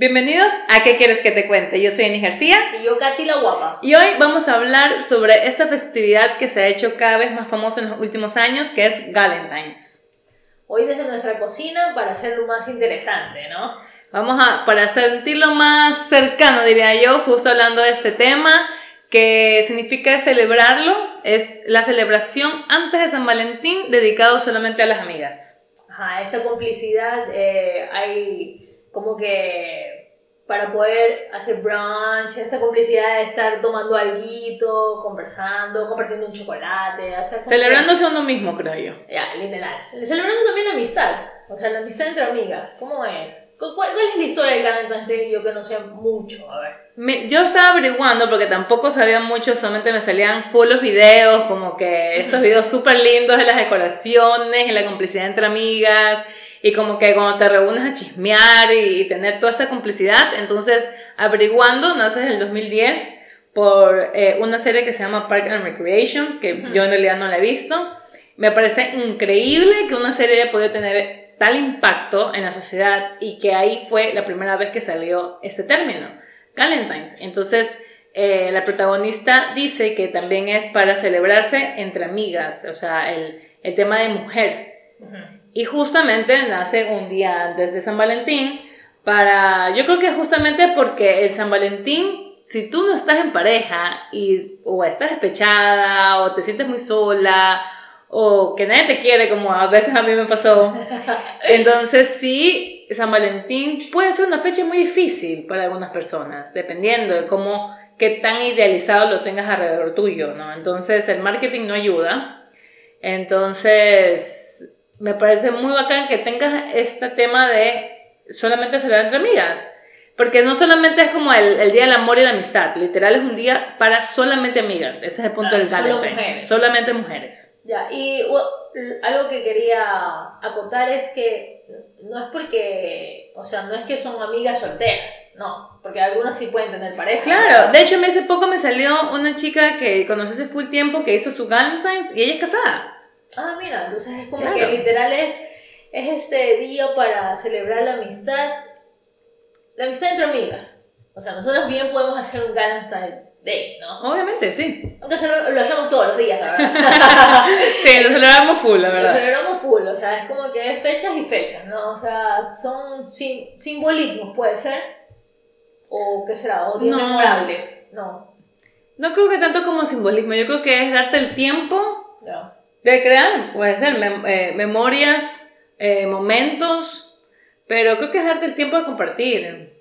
Bienvenidos a ¿Qué quieres que te cuente? Yo soy Ani García. Y yo, Katy la guapa. Y hoy vamos a hablar sobre esta festividad que se ha hecho cada vez más famosa en los últimos años, que es Valentine's. Hoy desde nuestra cocina para hacerlo más interesante, ¿no? Vamos a, para sentirlo más cercano, diría yo, justo hablando de este tema, que significa celebrarlo, es la celebración antes de San Valentín dedicado solamente a las amigas. Ajá, esta complicidad eh, hay como que para poder hacer brunch, esta complicidad de estar tomando algo, conversando, compartiendo un chocolate. Celebrándose a uno mismo, creo yo. Ya, literal. Celebrando también la amistad, o sea, la amistad entre amigas. ¿Cómo es? ¿Cuál, es la historia del Valentine's Yo que no sé mucho, a ver. yo estaba averiguando porque tampoco sabía mucho, solamente me salían full los videos, como que estos videos súper lindos de las decoraciones y la complicidad entre amigas y como que cuando te reúnes a chismear y, tener toda esta complicidad, entonces averiguando, naces en el 2010 por eh, una serie que se llama Park and Recreation, que yo en realidad no la he visto. Me parece increíble que una serie haya podido tener tal impacto en la sociedad y que ahí fue la primera vez que salió este término, Valentine's. Entonces, eh, la protagonista dice que también es para celebrarse entre amigas, o sea, el, el tema de mujer. Y justamente nace un día antes de San Valentín para, yo creo que justamente porque el San Valentín, si tú no estás en pareja y o estás despechada o te sientes muy sola o que nadie te quiere, como a veces a mí me pasó, entonces sí, San Valentín puede ser una fecha muy difícil para algunas personas, dependiendo de cómo, qué tan idealizado lo tengas alrededor tuyo, ¿no? Entonces el marketing no ayuda. Entonces, me parece muy bacán que tengas este tema de solamente celebrar entre amigas. Porque no solamente es como el, el, día del amor y la amistad, literal es un día para solamente amigas. Ese es el punto del Solo mujeres. Solamente mujeres. Ya, y algo que quería acotar es que no es porque, o sea, no es que son amigas solteras, no, porque algunas sí pueden tener pareja. Claro, de hecho, hace poco me salió una chica que conocí hace full tiempo que hizo su Valentine's y ella es casada. Ah, mira, entonces es como que literal es, es este día para celebrar la amistad, la amistad entre amigas. O sea, nosotros bien podemos hacer un Valentine's Day, ¿no? Obviamente, sí. Aunque lo hacemos todos los días, la verdad. sí, lo celebramos full, la verdad. Lo celebramos full, o sea, es como que es fechas y fechas, ¿no? O sea, son simbolismos, puede ser. O qué será, o días memorables, no. No creo que tanto como simbolismo, yo creo que es darte el tiempo. No de crear, puede ser, eh, memorias, eh, momentos, pero creo que es darte el tiempo de compartir,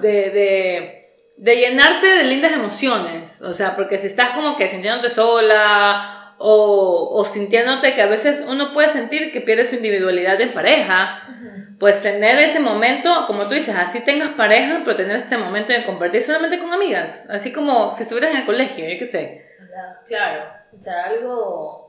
de, de, de, llenarte de lindas emociones, o sea, porque si estás como que sintiéndote sola o, o sintiéndote que a veces uno puede sentir que pierde su individualidad en pareja, pues tener ese momento, como tú dices, así tengas pareja, pero tener este momento de compartir solamente con amigas, así como si estuvieras en el colegio, yo qué sé. Claro, o sea, algo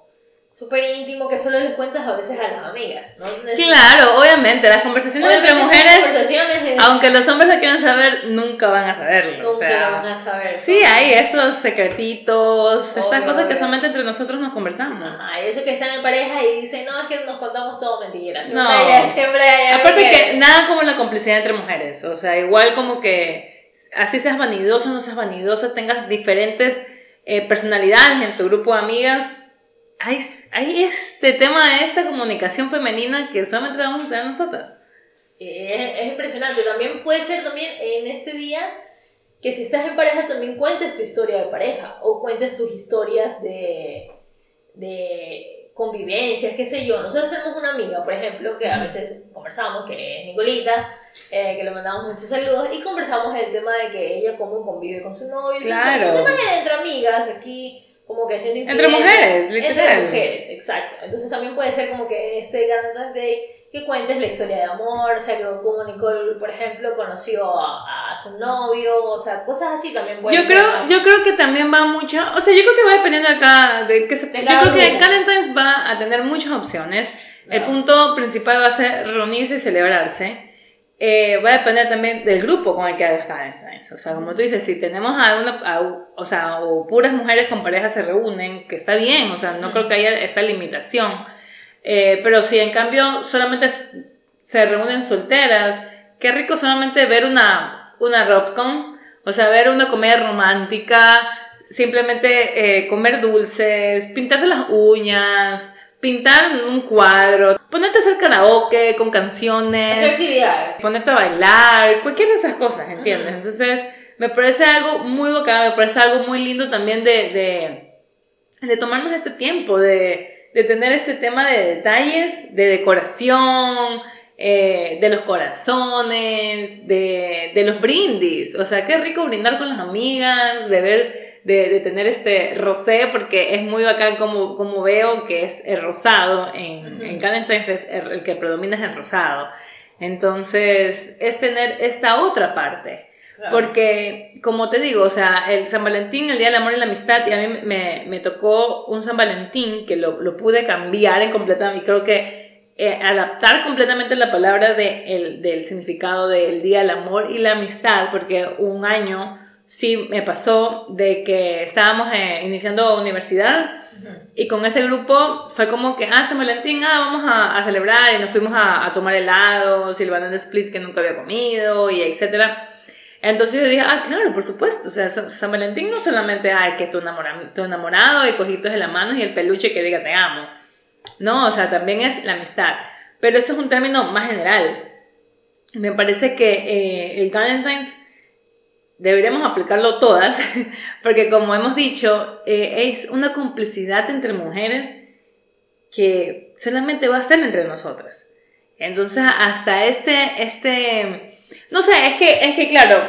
súper íntimo que solo les cuentas a veces a las amigas, ¿no? Claro, obviamente, las conversaciones entre mujeres, aunque los hombres lo quieran saber, nunca van a saberlo. Nunca van a saber. Sí, hay esos secretitos, estas cosas que solamente entre nosotros nos conversamos. Ah, eso que están en pareja y dicen, no, es que nos contamos todo mentiras. No. Hay, siempre hay Aparte que... nada como la complicidad entre mujeres, o sea, igual como que así seas vanidosa, no seas vanidosa, tengas diferentes eh, personalidades en tu grupo de amigas, hay, hay este tema de esta comunicación femenina que solamente vamos a hacer nosotras. Es, es, impresionante. También puede ser también en este día que si estás en pareja también cuentes tu historia de pareja o cuentes tus historias de, de convivencias, qué sé yo. Nosotros tenemos una amiga, por ejemplo, que a veces conversamos, que es Nicolita, eh, que le mandamos muchos saludos y conversamos el tema de que ella cómo convive con su novio. Claro. Es un tema de entre amigas, aquí como que siendo Entre mujeres, literal. Entre mujeres, exacto. Entonces también puede ser como que este Valentine's Day que cuentes la historia de amor, o sea, que como Nicole, por ejemplo, conoció a, su novio, o sea, cosas así también pueden yo Creo, yo creo que también va mucho, o sea, yo creo que va dependiendo de cada, de que se, yo creo que Valentine's va a tener muchas opciones. El punto principal va a ser reunirse y celebrarse. Eh, va a depender también del grupo con el que hagas Valentine's. O sea, como tú dices, si tenemos a una, o sea, o puras mujeres con pareja se reúnen, que está bien, o sea, no creo que haya esta limitación. Eh, pero si en cambio solamente se reúnen solteras, qué rico solamente ver una, una rom o sea, ver una comedia romántica, simplemente eh, comer dulces, pintarse las uñas, pintar un cuadro, ponerte a hacer karaoke con canciones, hacer actividades, ponerte a bailar, cualquiera de esas cosas, ¿entiendes? Entonces, me parece algo muy bacán, me parece algo muy lindo también de, de, de tomarnos este tiempo, de, de, tener este tema de detalles, de decoración, eh, de los corazones, de, de los brindis. O sea, qué rico brindar con las amigas, de ver de, de, tener este rosé, porque es muy bacán como, como veo que es el rosado, en, en cada es el, que predomina es el rosado. Entonces, es tener esta otra parte. Porque, como te digo, o sea, el San Valentín, el Día del Amor y la Amistad, y a mí me, me tocó un San Valentín que lo, lo pude cambiar en completamente, y creo que eh, adaptar completamente la palabra de, el, del significado del Día del Amor y la Amistad, porque un año sí me pasó de que estábamos eh, iniciando universidad y con ese grupo fue como que, ah, San Valentín, ah, vamos a, a celebrar y nos fuimos a, a tomar el banana split que nunca había comido y etcétera. Entonces yo dije, ah, claro, por supuesto, o sea, San Valentín no solamente hay que tu enamorado, tu enamorado y cojitos de la mano y el peluche que diga te amo, no, o sea, también es la amistad, pero eso es un término más general. Me parece que eh, el Valentine's deberíamos aplicarlo todas, porque como hemos dicho, eh, es una complicidad entre mujeres que solamente va a ser entre nosotras. Entonces, hasta este, este, no sé, es que, es que claro,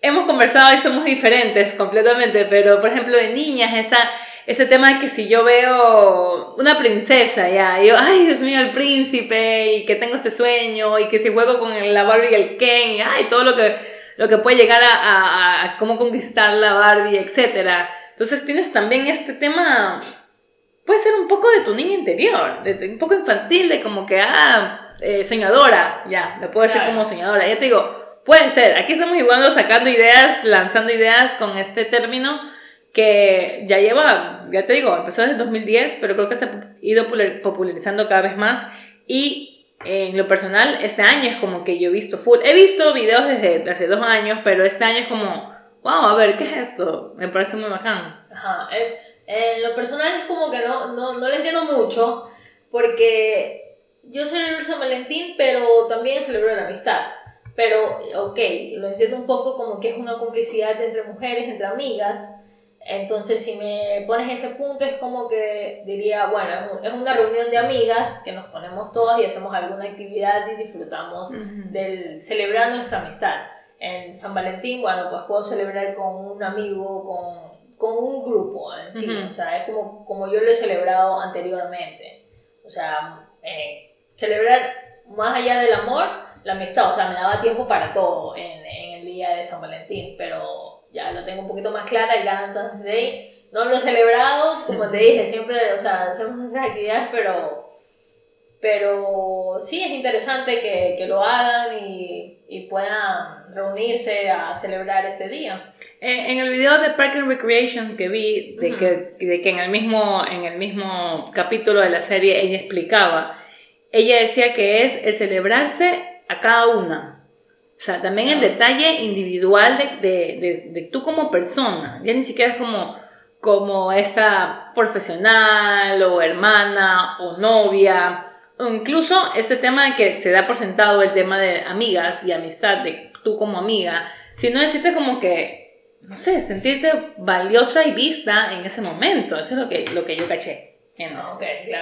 hemos conversado y somos diferentes completamente, pero por ejemplo, de niñas, esta, ese tema de que si yo veo una princesa, ya, yo, ay, Dios mío, el príncipe, y que tengo este sueño, y que si juego con la Barbie y el Ken, y ay, todo lo que lo que puede llegar a, a, cómo conquistar la Barbie, etc. Entonces tienes también este tema, puede ser un poco de tu niña interior, de, un poco infantil, de como que, ah, eh, soñadora, ya, lo puedo decir como soñadora. Ya te digo, puede ser, aquí estamos igual sacando ideas, lanzando ideas con este término que ya lleva, ya te digo, empezó desde el 2010, pero creo que se ha ido popularizando cada vez más y en lo personal, este año es como que yo he visto full. He visto videos desde hace dos años, pero este año es como, wow, a ver, ¿qué es esto? Me parece muy bacán. Ajá. En, lo personal es como que no, no, no lo entiendo mucho, porque yo celebro San Valentín, pero también celebro la amistad. Pero, ok, lo entiendo un poco como que es una complicidad entre mujeres, entre amigas, entonces, si me pones ese punto, es como que diría, bueno, es una reunión de amigas que nos ponemos todas y hacemos alguna actividad y disfrutamos del celebrar nuestra amistad. En San Valentín, bueno, pues puedo celebrar con un amigo, con, con un grupo en sí. O sea, es como, como yo lo he celebrado anteriormente. O sea, eh, celebrar más allá del amor, la amistad. O sea, me daba tiempo para todo en, en el día de San Valentín, pero ya lo tengo un poquito más clara, el Valentine's Day. No lo he celebrado, como te dije, siempre, o sea, hacemos nuestras actividades, pero, pero sí es interesante que, que lo hagan y, y, puedan reunirse a celebrar este día. Eh, en el video de Park and Recreation que vi, de, que, de que en el, mismo, en el mismo capítulo de la serie ella explicaba, ella decía que es el celebrarse a cada una. O sea, también el detalle individual de, de, de, tú como persona, ya ni siquiera es como, como esta profesional o hermana o novia, o incluso este tema de que se da por sentado el tema de amigas y amistad, de tú como amiga, sino decirte como que, no sé, sentirte valiosa y vista en ese momento, eso es lo que, lo que yo caché.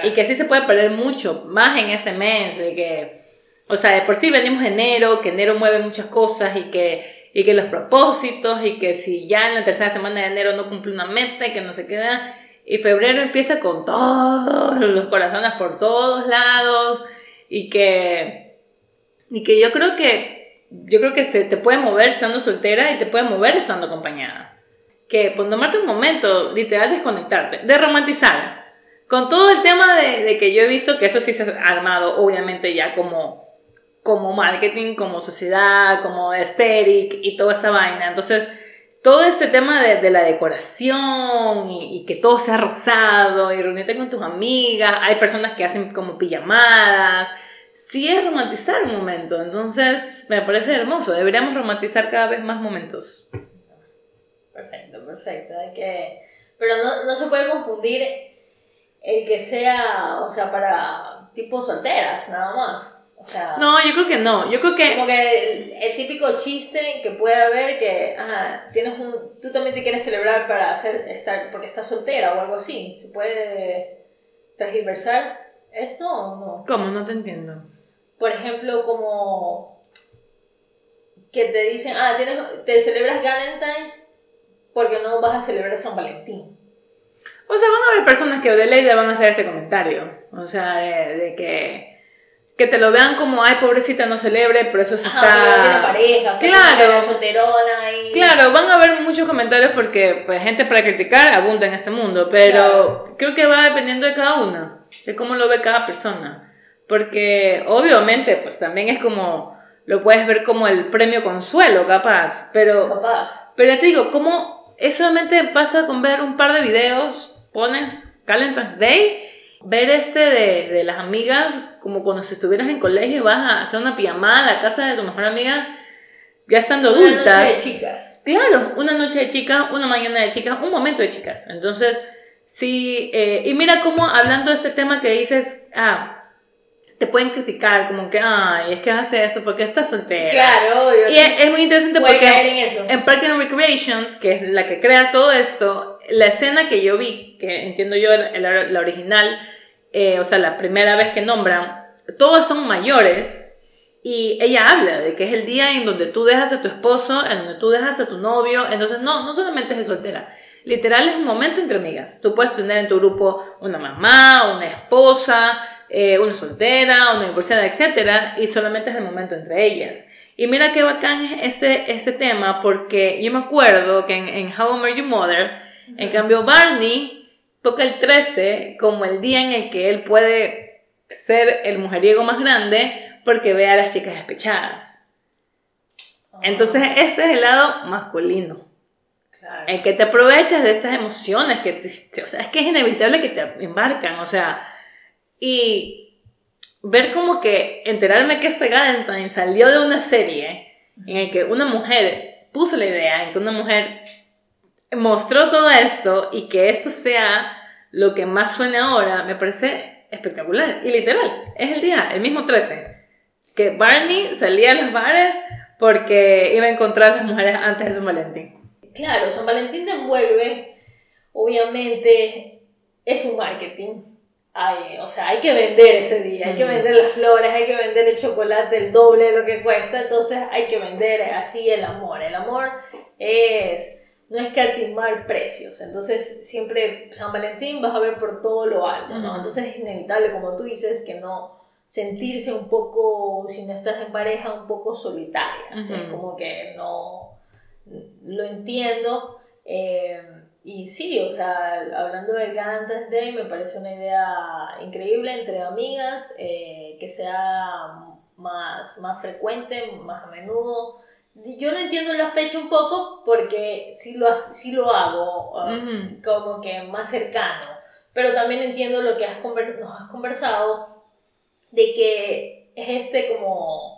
Y que sí se puede perder mucho, más en este mes, de que o sea, de por sí venimos enero, que enero mueve muchas cosas y que, y que los propósitos y que si ya en la tercera semana de enero no cumple una meta y que no se queda. Y febrero empieza con todos los corazones por todos lados y que, y que yo creo que, yo creo que se te puede mover estando soltera y te puede mover estando acompañada. Que por tomarte un momento, literal, desconectarte, de romantizar. Con todo el tema de, de que yo he visto que eso sí se ha armado, obviamente ya como como marketing, como sociedad, como aesthetic y toda esta vaina. Entonces, todo este tema de, la decoración y, que todo sea rosado y reunirte con tus amigas, hay personas que hacen como pijamadas, sí es romantizar un momento. Entonces, me parece hermoso. Deberíamos romantizar cada vez más momentos. Perfecto, perfecto. Que... Pero no, no se puede confundir el que sea, o sea, para tipos solteras, nada más. O sea, No, yo creo que no. Yo creo que como que el, el típico chiste que puede haber que, ajá, tienes un, tú también te quieres celebrar para hacer, estar, porque estás soltera o algo así. ¿Se puede transversar esto o no? ¿Cómo? No te entiendo. Por ejemplo, como que te dicen, ah, tienes, te celebras Valentine's porque no vas a celebrar San Valentín. O sea, van a haber personas que de ley le van a hacer ese comentario. O sea, de, de que, que te lo vean como, ay, pobrecita, no celebre, pero eso se Ajá, no tiene está... pareja, o sea, Claro. como solterona y... Claro, van a haber muchos comentarios porque pues, gente para criticar abunda en este mundo, pero creo que va dependiendo de cada una, de cómo lo ve cada persona. Porque obviamente, pues también es como, lo puedes ver como el premio consuelo, capaz, pero Capaz. Pero ya te digo, ¿cómo eso solamente pasa con ver un par de videos? Pones Valentine's Day, ver este de, de las amigas, como cuando si estuvieras en colegio y vas a hacer una pijamada a la casa de tu mejor amiga, ya estando Una noche adultas. de chicas. Claro, una noche de chicas, una mañana de chicas, un momento de chicas. Entonces, sí, eh, y mira cómo hablando de este tema que dices, ah, te pueden criticar, como que, ay, es que hace esto porque estás soltera. Claro, obvio. Y es, es muy interesante porque caer en eso. en Park and Recreation, que es la que crea todo esto, la escena que yo vi, que entiendo yo la, la- la original, eh, o sea, la primera vez que nombran, todos son mayores y ella habla de que es el día en donde tú dejas a tu esposo, en donde tú dejas a tu novio, entonces no, no solamente es de soltera. Literal es un momento entre amigas. Tú puedes tener en tu grupo una mamá, una esposa, eh, una soltera, una divorciada, etc. Y solamente es el momento entre ellas. Y mira qué bacán es este, este tema, porque yo me acuerdo que en, en How I Met Your Mother, en cambio Barney toca el 13 como el día en el que él puede ser el mujeriego más grande porque ve a las chicas despechadas. Entonces este es el lado masculino, Claro. en que te aprovechas de estas emociones, que te- o sea, es que es inevitable que te embarcan, o sea, y ver como que enterarme que este Valentine salió de una serie en el que una mujer puso la idea, en que una mujer mostró todo esto y que esto sea lo que más suene ahora, me parece espectacular. Y literal, es el día, el mismo 13, que Barney salía a los bares porque iba a encontrar a las mujeres antes de San Valentín. Claro, San Valentín te envuelve, obviamente, es un marketing. Hay, o sea, hay que vender ese día, hay que Ujú. vender las flores, hay que vender el chocolate el doble de lo que cuesta, entonces hay que vender así el amor. El amor es, no es catimar precios, entonces siempre San Valentín vas a ver por todo lo alto, ¿no? Entonces es inevitable, como tú dices, que no sentirse un poco, si no estás en pareja, un poco solitaria, o sea, Ujú. como que no, lo entiendo. eh, y sí, o sea, hablando del Valentine's Day, me parece una idea increíble entre amigas, eh, que sea más, más frecuente, más a menudo. Yo no entiendo la fecha un poco porque sí lo, sí lo hago uh, Ujú. como que más cercano, pero también entiendo lo que has nos has conversado de que es este como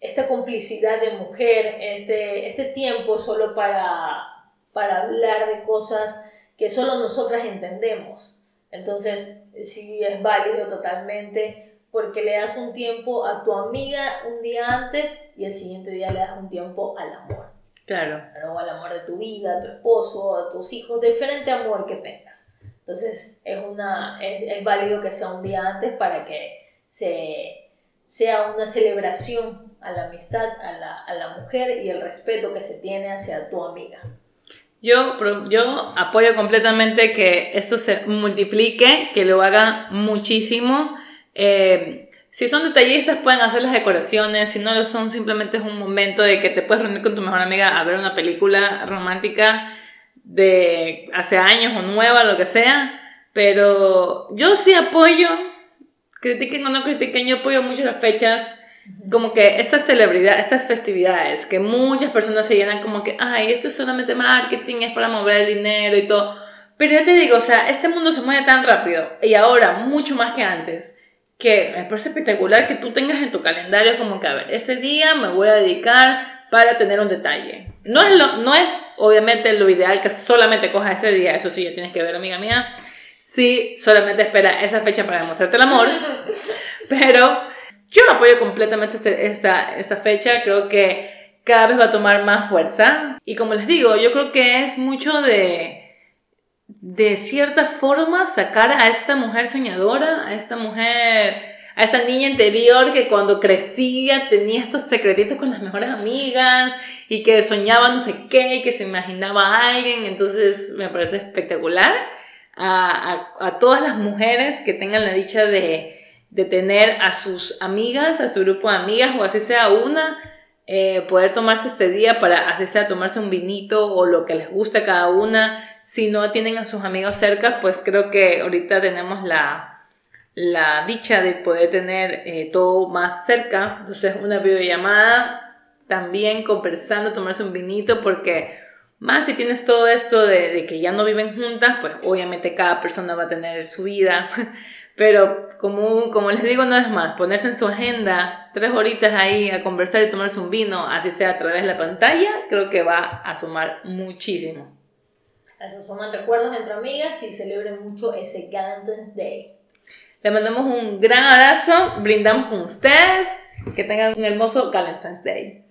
esta complicidad de mujer, este, este tiempo solo para, para hablar de cosas que solo nosotras entendemos. Entonces, sí es válido totalmente porque le das un tiempo a tu amiga un día antes y el siguiente día le das un tiempo al amor. Claro. ¿no? al amor de tu vida, a tu esposo, a tus hijos, diferente amor que tengas. Entonces es, una, es, es válido que sea un día antes para que se, sea una celebración a la amistad, a la, a la mujer y el respeto que se tiene hacia tu amiga. Yo, yo apoyo completamente que esto se multiplique, que lo hagan muchísimo. Eh, si son detallistas pueden hacer las decoraciones, si no lo son simplemente es un momento de que te puedes reunir con tu mejor amiga a ver una película romántica de hace años o nueva, lo que sea. Pero yo sí apoyo, critiquen o no critiquen, yo apoyo mucho las fechas como que estas celebridades, estas festividades, que muchas personas se llenan como que, ay, esto es solamente marketing, es para mover el dinero y todo. Pero ya te digo, o sea, este mundo se mueve tan rápido y ahora mucho más que antes, que me parece espectacular que tú tengas en tu calendario como que, a ver, este día me voy a dedicar para tener un detalle. No es, lo, no es obviamente lo ideal que solamente cojas ese día, eso sí, ya tienes que ver, amiga mía. Sí, solamente espera esa fecha para demostrarte el amor. Pero yo apoyo completamente esta, esta fecha, creo que cada vez va a tomar más fuerza. Y como les digo, yo creo que es mucho de de cierta forma sacar a esta mujer soñadora, a esta mujer, a esta niña interior que cuando crecía tenía estos secretitos con las mejores amigas y que soñaba no sé qué y que se imaginaba a alguien. Entonces me parece espectacular a, a, todas las mujeres que tengan la dicha de, de, tener a sus amigas, a su grupo de amigas o así sea una. Eh, poder tomarse este día para así sea tomarse un vinito o lo que les guste a cada una si no tienen a sus amigos cerca, pues creo que ahorita tenemos la, la dicha de poder tener eh, todo más cerca. Entonces, una videollamada, también conversando, tomarse un vinito, porque más si tienes todo esto de, de, que ya no viven juntas, pues obviamente cada persona va a tener su vida. Pero como, como les digo, no es más, ponerse en su agenda tres horitas ahí a conversar y tomarse un vino, así sea a través de la pantalla, creo que va a sumar muchísimo. Eso suman recuerdos entre amigas y celebren mucho ese Valentine's Day. Le mandamos un gran abrazo, brindamos con ustedes, que tengan un hermoso Valentine's Day.